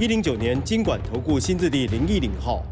一零九年经管投顾新字第零一零号。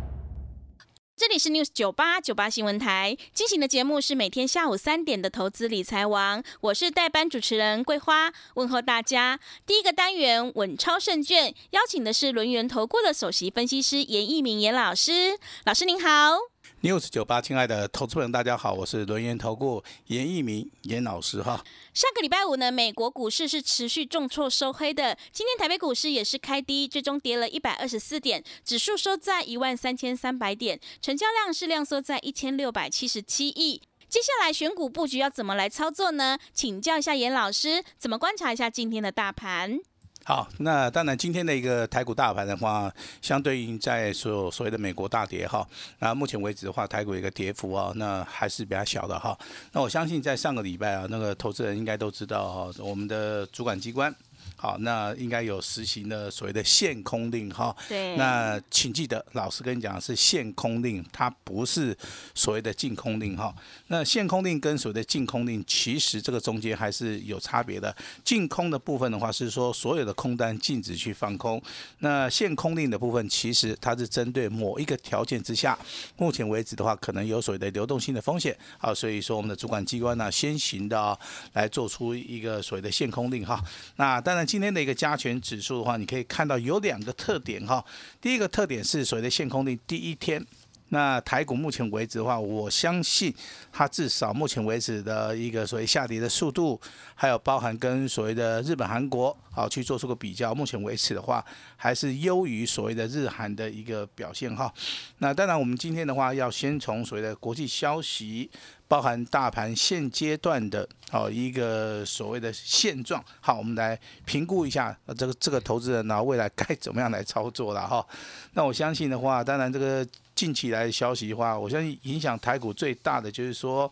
这里是 News 九八九八新闻台进行的节目是每天下午三点的投资理财王，我是代班主持人桂花，问候大家。第一个单元稳超胜券，邀请的是轮源投顾的首席分析师严义明严老师，老师您好。News 九八，亲爱的投资朋友，大家好，我是轮研投顾严一鸣严老师哈。上个礼拜五呢，美国股市是持续重挫收黑的，今天台北股市也是开低，最终跌了一百二十四点，指数收在一万三千三百点，成交量是量缩在一千六百七十七亿。接下来选股布局要怎么来操作呢？请教一下严老师，怎么观察一下今天的大盘？好，那当然，今天的一个台股大盘的话，相对应在所有所谓的美国大跌哈，那目前为止的话，台股一个跌幅啊，那还是比较小的哈。那我相信在上个礼拜啊，那个投资人应该都知道哈，我们的主管机关。好，那应该有实行的所谓的限空令哈。对。那请记得，老师跟你讲是限空令，它不是所谓的禁空令哈。那限空令跟所谓的禁空令，其实这个中间还是有差别的。禁空的部分的话，是说所有的空单禁止去放空。那限空令的部分，其实它是针对某一个条件之下，目前为止的话，可能有所谓的流动性的风险。好，所以说我们的主管机关呢，先行的来做出一个所谓的限空令哈。那当然。今天的一个加权指数的话，你可以看到有两个特点哈。第一个特点是所谓的限空令第一天，那台股目前为止的话，我相信它至少目前为止的一个所谓下跌的速度，还有包含跟所谓的日本、韩国好去做出个比较，目前为止的话，还是优于所谓的日韩的一个表现哈。那当然，我们今天的话要先从所谓的国际消息。包含大盘现阶段的哦一个所谓的现状，好，我们来评估一下这个这个投资人呢未来该怎么样来操作了哈。那我相信的话，当然这个近期来的消息的话，我相信影响台股最大的就是说，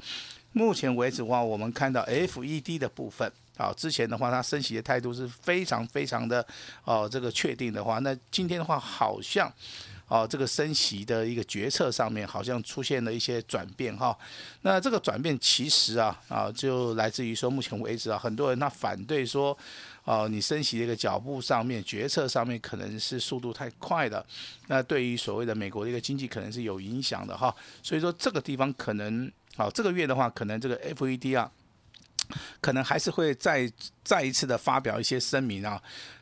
目前为止的话，我们看到 FED 的部分，好，之前的话它升息的态度是非常非常的哦这个确定的话，那今天的话好像。哦，这个升息的一个决策上面好像出现了一些转变哈。那这个转变其实啊啊，就来自于说，目前为止啊，很多人他反对说，哦，你升息的一个脚步上面，决策上面可能是速度太快了。那对于所谓的美国的一个经济可能是有影响的哈。所以说这个地方可能，好，这个月的话，可能这个 FED 啊，可能还是会再再一次的发表一些声明啊。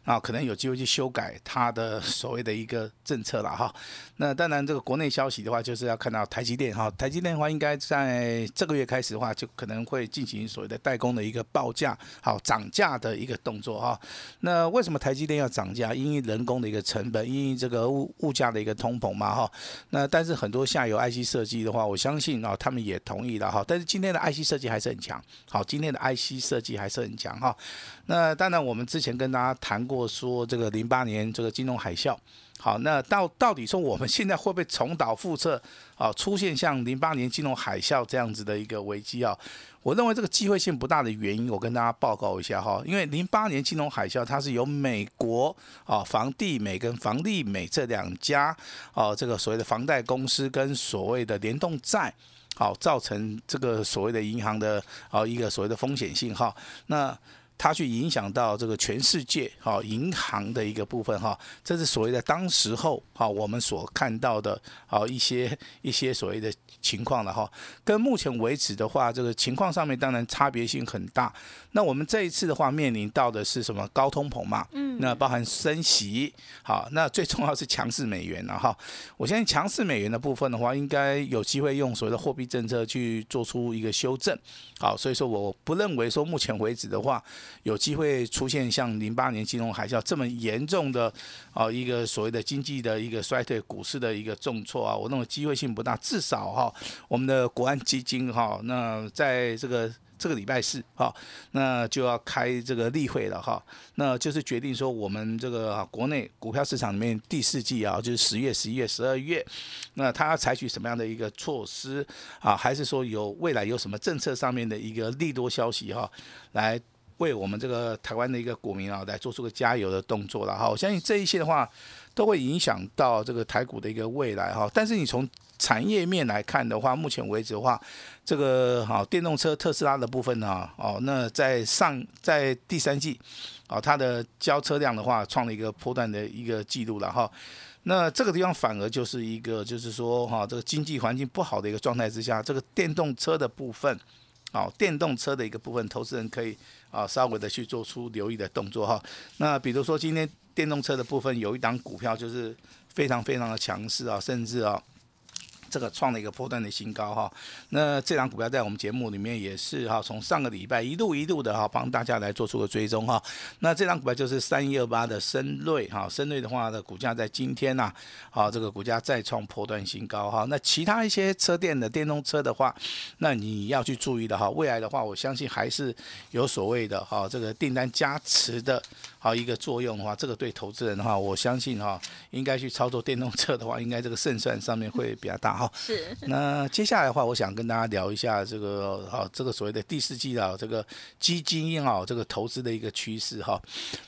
啊，可能有机会去修改它的 所谓的一个政策了哈。那当然，这个国内消息的话，就是要看到台积电哈。台积电的话，应该在这个月开始的话，就可能会进行所谓的代工的一个报价，好涨价的一个动作哈。那为什么台积电要涨价？因为人工的一个成本，因为这个物物价的一个通膨嘛哈。那但是很多下游 IC 设计的话，我相信啊，他们也同意了哈。但是今天的 IC 设计还是很强，好，今天的 IC 设计还是很强哈。那当然，我们之前跟大家谈过。我说这个零八年这个金融海啸，好，那到到底说我们现在会不会重蹈覆辙啊？出现像零八年金融海啸这样子的一个危机啊？我认为这个机会性不大的原因，我跟大家报告一下哈。因为零八年金融海啸，它是由美国啊房地美跟房利美这两家啊这个所谓的房贷公司跟所谓的联动债，好造成这个所谓的银行的啊一个所谓的风险信号。那它去影响到这个全世界哈银行的一个部分哈，这是所谓的当时候哈我们所看到的啊一些一些所谓的情况了哈，跟目前为止的话，这个情况上面当然差别性很大。那我们这一次的话，面临到的是什么高通膨嘛？嗯，那包含升息，好，那最重要是强势美元了哈。我相信强势美元的部分的话，应该有机会用所谓的货币政策去做出一个修正，好，所以说我不认为说目前为止的话。有机会出现像零八年金融海啸这么严重的啊一个所谓的经济的一个衰退，股市的一个重挫啊，我认为机会性不大。至少哈，我们的国安基金哈，那在这个这个礼拜四哈，那就要开这个例会了哈，那就是决定说我们这个国内股票市场里面第四季啊，就是十月、十一月、十二月，那他要采取什么样的一个措施啊？还是说有未来有什么政策上面的一个利多消息哈，来为我们这个台湾的一个股民啊，来做出个加油的动作了哈？我相信这一些的话，都会影响到这个台股的一个未来哈。但是你从产业面来看的话，目前为止的话，这个好电动车特斯拉的部分呢，哦，那在上在第三季，哦，它的交车量的话，创了一个波段的一个记录了哈。那这个地方反而就是一个，就是说哈，这个经济环境不好的一个状态之下，这个电动车的部分，好，电动车的一个部分，投资人可以啊稍微的去做出留意的动作哈。那比如说今天电动车的部分有一档股票就是非常非常的强势啊，甚至啊。这个创了一个波段的新高哈，那这张股票在我们节目里面也是哈，从上个礼拜一路一路的哈，帮大家来做出个追踪哈。那这张股票就是三一二八的深瑞哈，深瑞的话的股价在今天呐，好这个股价再创波段新高哈。那其他一些车电的电动车的话，那你要去注意的哈，未来的话，我相信还是有所谓的哈，这个订单加持的。好一个作用的话，这个对投资人的话，我相信哈，应该去操作电动车的话，应该这个胜算上面会比较大哈。是。那接下来的话，我想跟大家聊一下这个啊，这个所谓的第四季的这个基金啊，这个投资的一个趋势哈。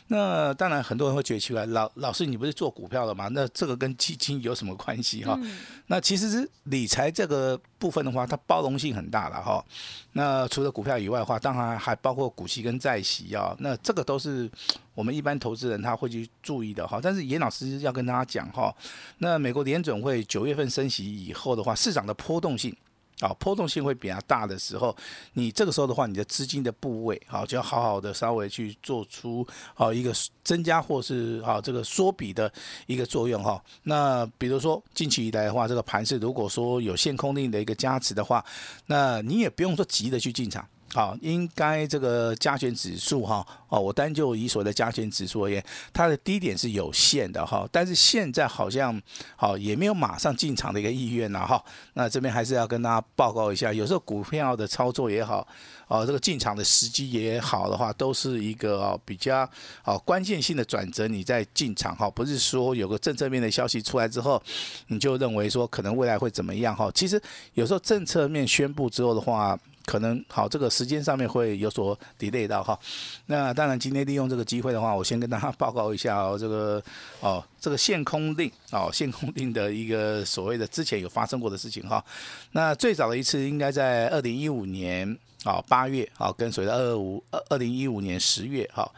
那当然很多人会觉得奇怪，老老师你不是做股票的吗？那这个跟基金有什么关系哈？那其实是理财这个部分的话，它包容性很大了哈。那除了股票以外的话，当然还包括股息跟债息啊。那这个都是我们一般投资人他会去注意的哈。但是严老师要跟大家讲哈，那美国联准会九月份升息以后的话，市场的波动性。啊，波动性会比较大的时候，你这个时候的话，你的资金的部位，好，就要好好的稍微去做出好一个增加或是啊这个缩比的一个作用哈。那比如说近期以来的话，这个盘势如果说有限空令的一个加持的话，那你也不用说急的去进场。好，应该这个加权指数哈，哦，我单就以所谓的加权指数而言，它的低点是有限的哈，但是现在好像好也没有马上进场的一个意愿了哈。那这边还是要跟大家报告一下，有时候股票的操作也好，哦，这个进场的时机也好的话，都是一个比较哦关键性的转折，你在进场哈，不是说有个政策面的消息出来之后，你就认为说可能未来会怎么样哈。其实有时候政策面宣布之后的话。可能好，这个时间上面会有所 delay 到哈。那当然，今天利用这个机会的话，我先跟大家报告一下哦，这个哦，这个限空令哦，限空令的一个所谓的之前有发生过的事情哈。那最早的一次应该在二零一五年啊八月啊，跟随着二五二二零一五年十月哈。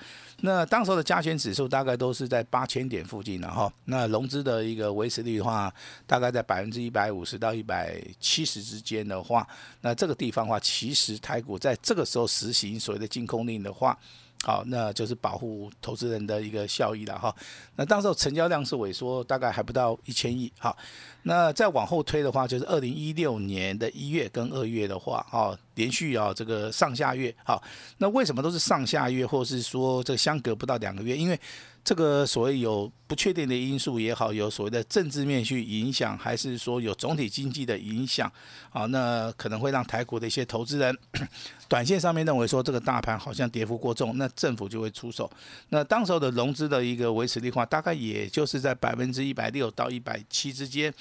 那当时的加权指数大概都是在八千点附近，然后那融资的一个维持率的话，大概在百分之一百五十到一百七十之间的话，那这个地方的话，其实台股在这个时候实行所谓的禁空令的话。好，那就是保护投资人的一个效益了哈。那当时候成交量是萎缩，大概还不到一千亿。好，那再往后推的话，就是二零一六年的一月跟二月的话，哦，连续啊这个上下月。好，那为什么都是上下月，或是说这相隔不到两个月？因为这个所谓有不确定的因素也好，有所谓的政治面去影响，还是说有总体经济的影响，啊，那可能会让台股的一些投资人，短线上面认为说这个大盘好像跌幅过重，那政府就会出手。那当时候的融资的一个维持率话，大概也就是在百分之一百六到一百七之间。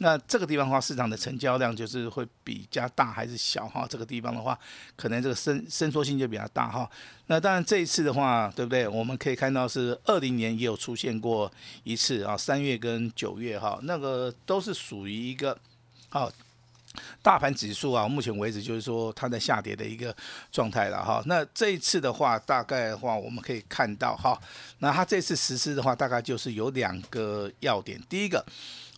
那这个地方的话，市场的成交量就是会比较大还是小哈？这个地方的话，可能这个伸伸缩性就比较大哈。那当然这一次的话，对不对？我们可以看到是二零年也有出现过一次啊，三月跟九月哈，那个都是属于一个好大盘指数啊，目前为止就是说它在下跌的一个状态了哈。那这一次的话，大概的话我们可以看到哈，那它这次实施的话，大概就是有两个要点，第一个。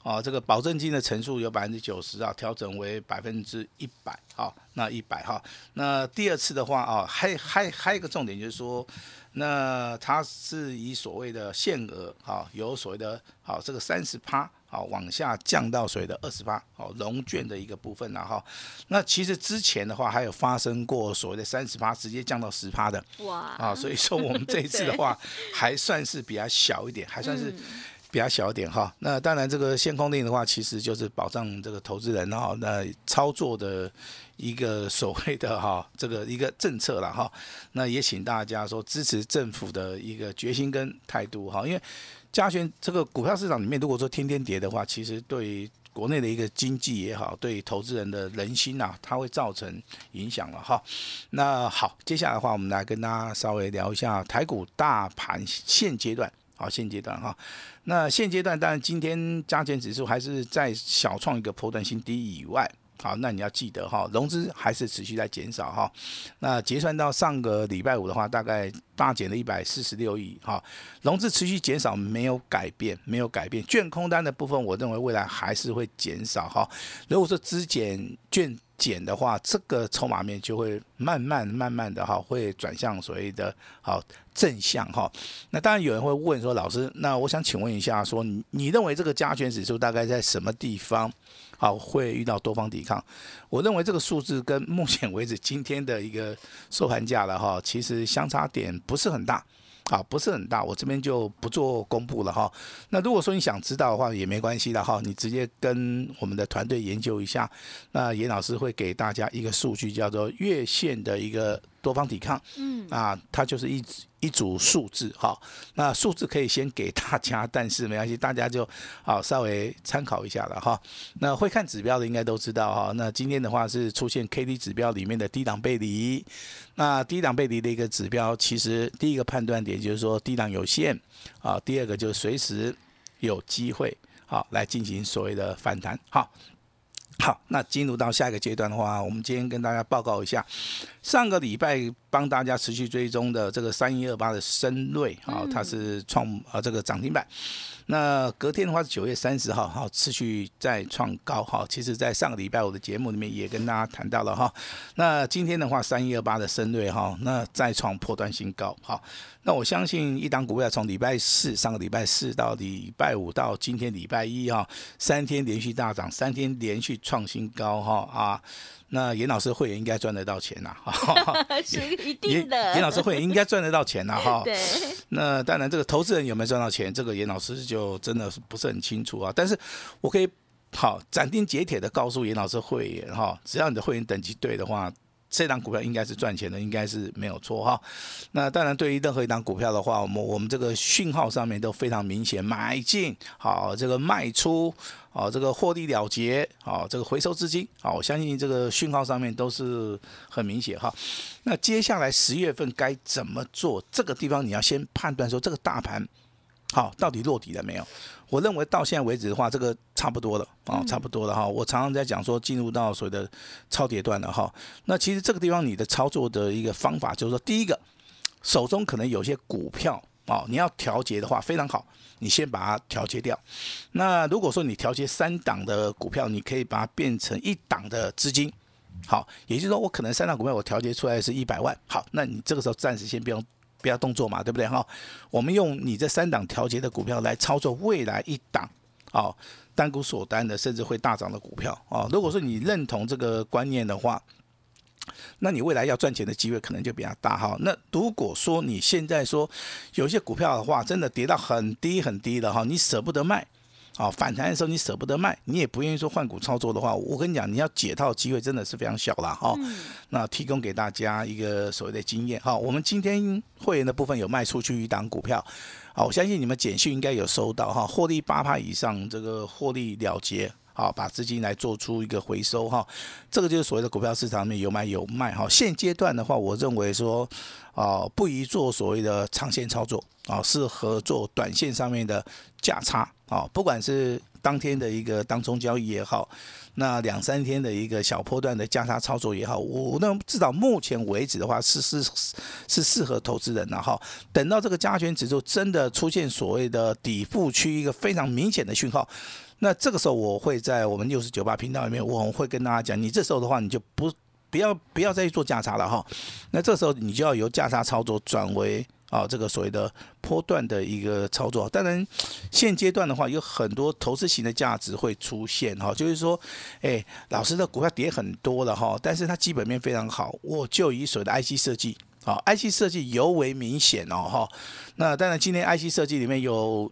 哦，这个保证金的乘数有百分之九十啊，调整为百分之一百，好，那一百哈。那第二次的话啊，还还还有一个重点就是说，那它是以所谓的限额，啊，有所谓的，好，这个三十趴，好，往下降到所谓的二十趴，好，融券的一个部分了哈。那其实之前的话还有发生过所谓的三十趴直接降到十趴的，哇，啊，所以说我们这一次的话 还算是比较小一点，还算是。比较小一点哈。那当然，这个限空令的话，其实就是保障这个投资人哈，那操作的一个所谓的哈这个一个政策了哈。那也请大家说支持政府的一个决心跟态度哈，因为加权这个股票市场里面，如果说天天跌的话，其实对国内的一个经济也好，对投资人的人心呐，它会造成影响了哈。那好，接下来的话，我们来跟大家稍微聊一下台股大盘现阶段。好，现阶段哈，那现阶段当然今天加权指数还是在小创一个破断新低以外。好，那你要记得哈，融资还是持续在减少哈。那结算到上个礼拜五的话，大概大减了一百四十六亿哈。融资持续减少没有改变，没有改变。券空单的部分，我认为未来还是会减少哈。如果说资减券减的话，这个筹码面就会慢慢慢慢的哈，会转向所谓的好正向哈。那当然有人会问说，老师，那我想请问一下，说你你认为这个加权指数大概在什么地方？好，会遇到多方抵抗。我认为这个数字跟目前为止今天的一个收盘价了哈，其实相差点不是很大，啊，不是很大。我这边就不做公布了哈。那如果说你想知道的话，也没关系的哈，你直接跟我们的团队研究一下。那严老师会给大家一个数据，叫做月线的一个。多方抵抗，嗯啊，它就是一一组数字哈。那数字可以先给大家，但是没关系，大家就好稍微参考一下了哈。那会看指标的应该都知道哈。那今天的话是出现 K D 指标里面的低档背离。那低档背离的一个指标，其实第一个判断点就是说低档有限啊，第二个就是随时有机会好来进行所谓的反弹好。好，那进入到下一个阶段的话，我们今天跟大家报告一下，上个礼拜帮大家持续追踪的这个三一二八的深瑞，啊，它是创啊这个涨停板。那隔天的话是九月三十号，哈，持续再创高，哈。其实，在上个礼拜我的节目里面也跟大家谈到了，哈。那今天的话，三一二八的深瑞，哈，那再创破断新高，好。那我相信一档股票从礼拜四上个礼拜四到礼拜五到今天礼拜一，哈，三天连续大涨，三天连续创新高，哈啊。那严老师会员应该赚得到钱呐，是一定的。严老师会员应该赚得到钱呐，哈。对。那当然，这个投资人有没有赚到钱，这个严老师就真的是不是很清楚啊。但是我可以好斩钉截铁的告诉严老师会员哈，只要你的会员等级对的话。这档股票应该是赚钱的，应该是没有错哈。那当然，对于任何一档股票的话，我们我们这个讯号上面都非常明显，买进好，这个卖出好，这个获利了结好，这个回收资金好，我相信这个讯号上面都是很明显哈。那接下来十月份该怎么做？这个地方你要先判断说这个大盘好到底落底了没有？我认为到现在为止的话，这个差不多了啊，差不多了哈。我常常在讲说，进入到所谓的超跌段了哈。那其实这个地方你的操作的一个方法就是说，第一个，手中可能有些股票啊，你要调节的话非常好，你先把它调节掉。那如果说你调节三档的股票，你可以把它变成一档的资金，好，也就是说我可能三档股票我调节出来是一百万，好，那你这个时候暂时先不用。不要动作嘛，对不对哈？我们用你这三档调节的股票来操作未来一档，哦，单股锁单的，甚至会大涨的股票哦。如果说你认同这个观念的话，那你未来要赚钱的机会可能就比较大哈。那如果说你现在说有些股票的话，真的跌到很低很低了哈，你舍不得卖。哦，反弹的时候你舍不得卖，你也不愿意说换股操作的话，我跟你讲，你要解套机会真的是非常小了哈。那提供给大家一个所谓的经验哈，我们今天会员的部分有卖出去一档股票，好，我相信你们简讯应该有收到哈，获利八趴以上，这个获利了结。好，把资金来做出一个回收哈，这个就是所谓的股票市场里面有买有卖哈。现阶段的话，我认为说，啊，不宜做所谓的长线操作啊，适合做短线上面的价差啊，不管是当天的一个当中交易也好，那两三天的一个小波段的价差操作也好，我那至少目前为止的话，是是是适合投资人的哈。等到这个加权指数真的出现所谓的底部区一个非常明显的讯号。那这个时候，我会在我们六十九八频道里面，我会跟大家讲，你这时候的话，你就不不要不要再去做价差了哈。那这时候你就要由价差操作转为啊这个所谓的波段的一个操作。当然，现阶段的话，有很多投资型的价值会出现哈，就是说，哎，老师的股票跌很多了哈，但是它基本面非常好，我就以所谓的 IC 设计，好，IC 设计尤为明显哦哈。那当然，今天 IC 设计里面有。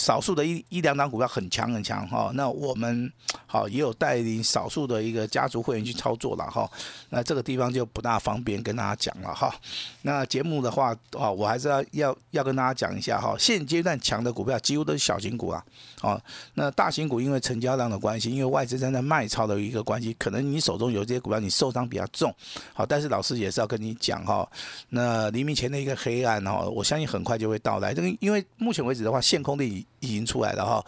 少数的一一两档股票很强很强哈，那我们好也有带领少数的一个家族会员去操作了哈，那这个地方就不大方便跟大家讲了哈。那节目的话啊，我还是要要要跟大家讲一下哈，现阶段强的股票几乎都是小型股啊，哦，那大型股因为成交量的关系，因为外资正在卖超的一个关系，可能你手中有这些股票你受伤比较重，好，但是老师也是要跟你讲哈，那黎明前的一个黑暗哈，我相信很快就会到来，这个因为目前为止的话，限空令。已经出来了哈，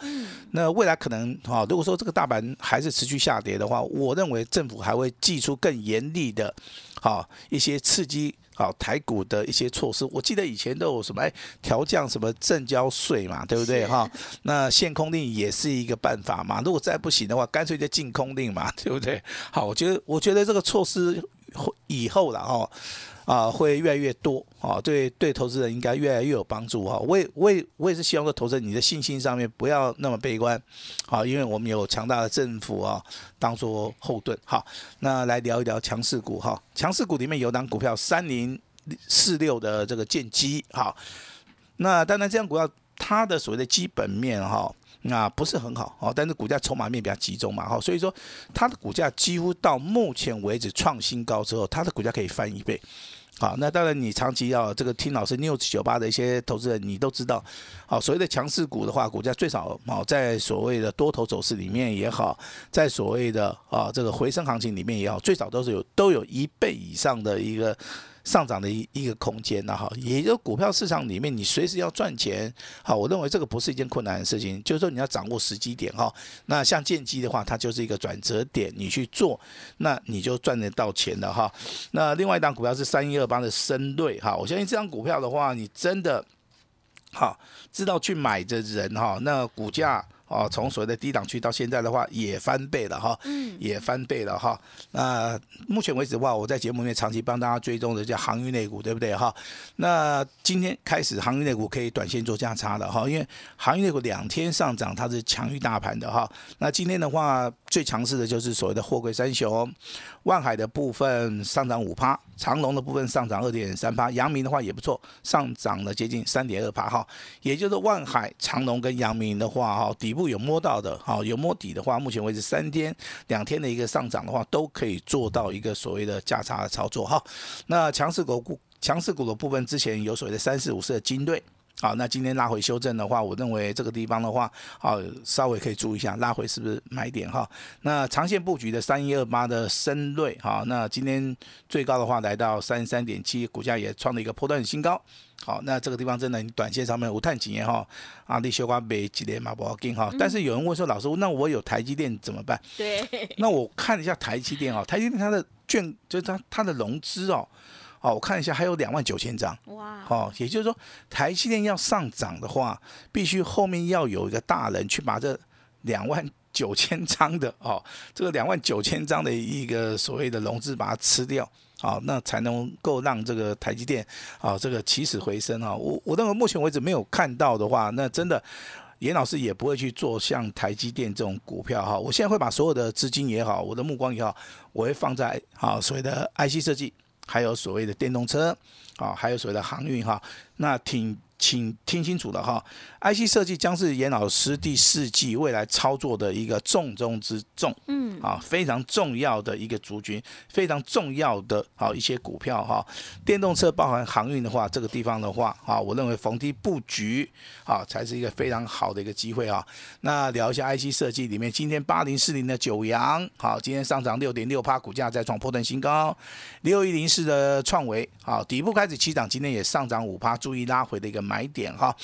那未来可能哈，如果说这个大盘还是持续下跌的话，我认为政府还会祭出更严厉的，好一些刺激好台股的一些措施。我记得以前都有什么哎调降什么正交税嘛，对不对哈？那限空令也是一个办法嘛。如果再不行的话，干脆就禁空令嘛，对不对？好，我觉得我觉得这个措施以后了哈。啊，会越来越多啊，对对，投资人应该越来越有帮助哈。我也我也我也是希望说，投资人你的信心上面不要那么悲观，好，因为我们有强大的政府啊，当做后盾。好，那来聊一聊强势股哈。强势股里面有档股票三零四六的这个剑基，好，那当然这样股票它的所谓的基本面哈。那不是很好哦，但是股价筹码面比较集中嘛，哈，所以说它的股价几乎到目前为止创新高之后，它的股价可以翻一倍，好，那当然你长期要这个听老师 news 九八的一些投资人，你都知道，好，所谓的强势股的话，股价最少哦，在所谓的多头走势里面也好，在所谓的啊这个回升行情里面也好，最少都是有都有一倍以上的一个。上涨的一一个空间呢，哈，也就股票市场里面，你随时要赚钱，好，我认为这个不是一件困难的事情，就是说你要掌握时机点，哈，那像建机的话，它就是一个转折点，你去做，那你就赚得到钱的，哈。那另外一档股票是三一二八的深瑞，哈，我相信这张股票的话，你真的，好，知道去买的人，哈，那股价。哦，从所谓的低档区到现在的话，也翻倍了哈，也翻倍了哈。那目前为止的话，我在节目里面长期帮大家追踪的叫航运类股，对不对哈？那今天开始航运类股可以短线做价差的哈，因为航运类股两天上涨，它是强于大盘的哈。那今天的话，最强势的就是所谓的货柜三雄，万海的部分上涨五趴，长龙的部分上涨二点三趴，阳明的话也不错，上涨了接近三点二趴哈。也就是万海、长龙跟阳明的话哈，底部。有摸到的，好有摸底的话，目前为止三天两天的一个上涨的话，都可以做到一个所谓的价差的操作哈。那强势股强势股的部分，之前有所谓的三四五四的金队，好，那今天拉回修正的话，我认为这个地方的话，好稍微可以注意一下，拉回是不是买点哈？那长线布局的三一二八的深瑞，哈，那今天最高的话来到三十三点七，股价也创了一个破断新高。好，那这个地方真的，你短线上面无探几年哈，啊，你修瓜没几年嘛不好进哈。但是有人问说，老师，那我有台积电怎么办？对。那我看一下台积电哦，台积电它的券就是它它的融资哦，哦，我看一下还有两万九千张。哇。哦，也就是说，台积电要上涨的话，必须后面要有一个大人去把这两万九千张的哦，这个两万九千张的一个所谓的融资把它吃掉。好，那才能够让这个台积电啊，这个起死回生啊。我我认为目前为止没有看到的话，那真的严老师也不会去做像台积电这种股票哈。我现在会把所有的资金也好，我的目光也好，我会放在啊所谓的 IC 设计，还有所谓的电动车啊，还有所谓的航运哈。那挺。请听清楚了哈，IC 设计将是严老师第四季未来操作的一个重中之重，嗯，啊，非常重要的一个族群，非常重要的啊一些股票哈。电动车包含航运的话，这个地方的话，啊，我认为逢低布局啊，才是一个非常好的一个机会啊。那聊一下 IC 设计里面，今天八零四零的九阳，好，今天上涨六点六趴，股价再创破断新高。六一零四的创维，好，底部开始起涨，今天也上涨五趴，注意拉回的一个。买点哈，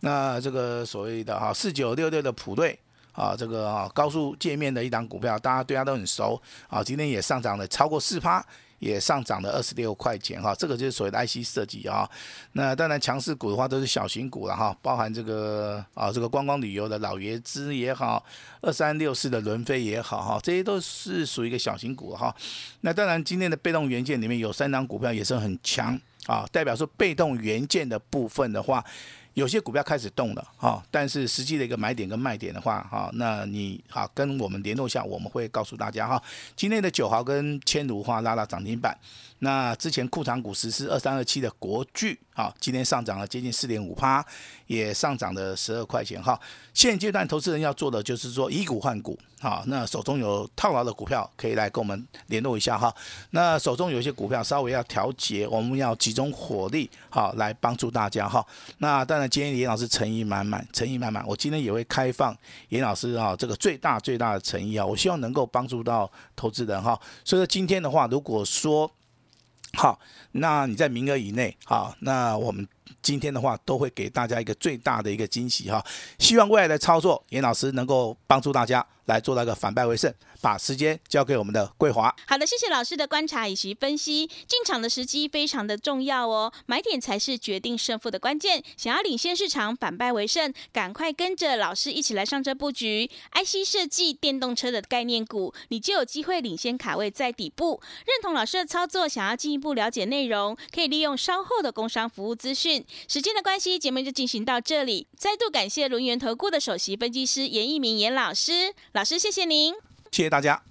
那这个所谓的哈四九六六的普瑞啊，这个啊高速界面的一档股票，大家对它都很熟啊，今天也上涨了超过四趴，也上涨了二十六块钱哈，这个就是所谓的 IC 设计啊。那当然强势股的话都是小型股了哈，包含这个啊这个观光旅游的老爷子也好，二三六四的轮飞也好哈，这些都是属于一个小型股哈。那当然今天的被动元件里面有三档股票也是很强。啊，代表说被动元件的部分的话，有些股票开始动了哈，但是实际的一个买点跟卖点的话，哈，那你啊跟我们联络一下，我们会告诉大家哈。今天的九号跟千如花拉到涨停板，那之前库藏股实施二三二七的国巨，哈，今天上涨了接近四点五趴，也上涨了十二块钱哈。现阶段投资人要做的就是说以股换股，哈，那手中有套牢的股票可以来跟我们联络一下哈。那手中有一些股票稍微要调节，我们要集中火力，好来帮助大家哈。那当然今天严老师诚意满满，诚意满满，我今天也会开放严老师啊这个最大最大的诚意啊，我希望能够帮助到投资人哈。所以说今天的话，如果说好，那你在名额以内，好，那我们今天的话都会给大家一个最大的一个惊喜哈。希望未来的操作，严老师能够帮助大家来做到一个反败为胜。把时间交给我们的桂华。好的，谢谢老师的观察以及分析。进场的时机非常的重要哦，买点才是决定胜负的关键。想要领先市场，反败为胜，赶快跟着老师一起来上车布局 IC 设计、电动车的概念股，你就有机会领先卡位在底部。认同老师的操作，想要进一步了解内容，可以利用稍后的工商服务资讯。时间的关系，节目就进行到这里。再度感谢轮源投顾的首席分析师严一鸣严老师，老师谢谢您。谢谢大家。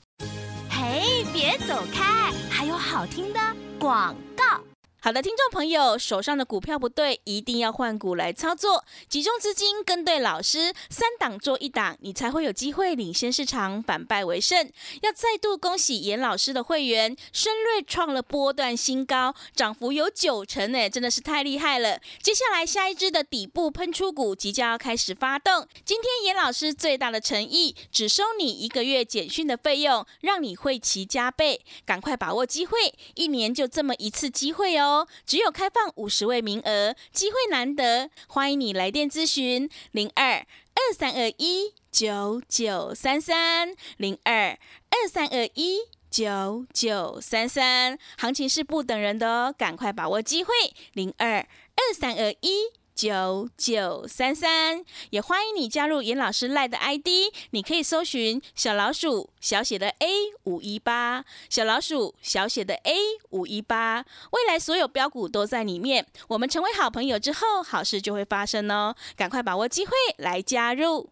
嘿，别走开，还有好听的广告。好的，听众朋友，手上的股票不对，一定要换股来操作，集中资金跟对老师，三档做一档，你才会有机会领先市场，反败为胜。要再度恭喜严老师的会员，深瑞创了波段新高，涨幅有九成呢，真的是太厉害了。接下来下一支的底部喷出股即将要开始发动，今天严老师最大的诚意，只收你一个月简讯的费用，让你会齐加倍，赶快把握机会，一年就这么一次机会哦哦。只有开放五十位名额，机会难得，欢迎你来电咨询零二二三二一九九三三零二二三二一九九三三，行情是不等人的哦，赶快把握机会零二二三二一。九九三三，也欢迎你加入严老师赖的 ID，你可以搜寻小老鼠小写的 A 五一八，小老鼠小写的 A 五一八，未来所有标股都在里面。我们成为好朋友之后，好事就会发生哦，赶快把握机会来加入。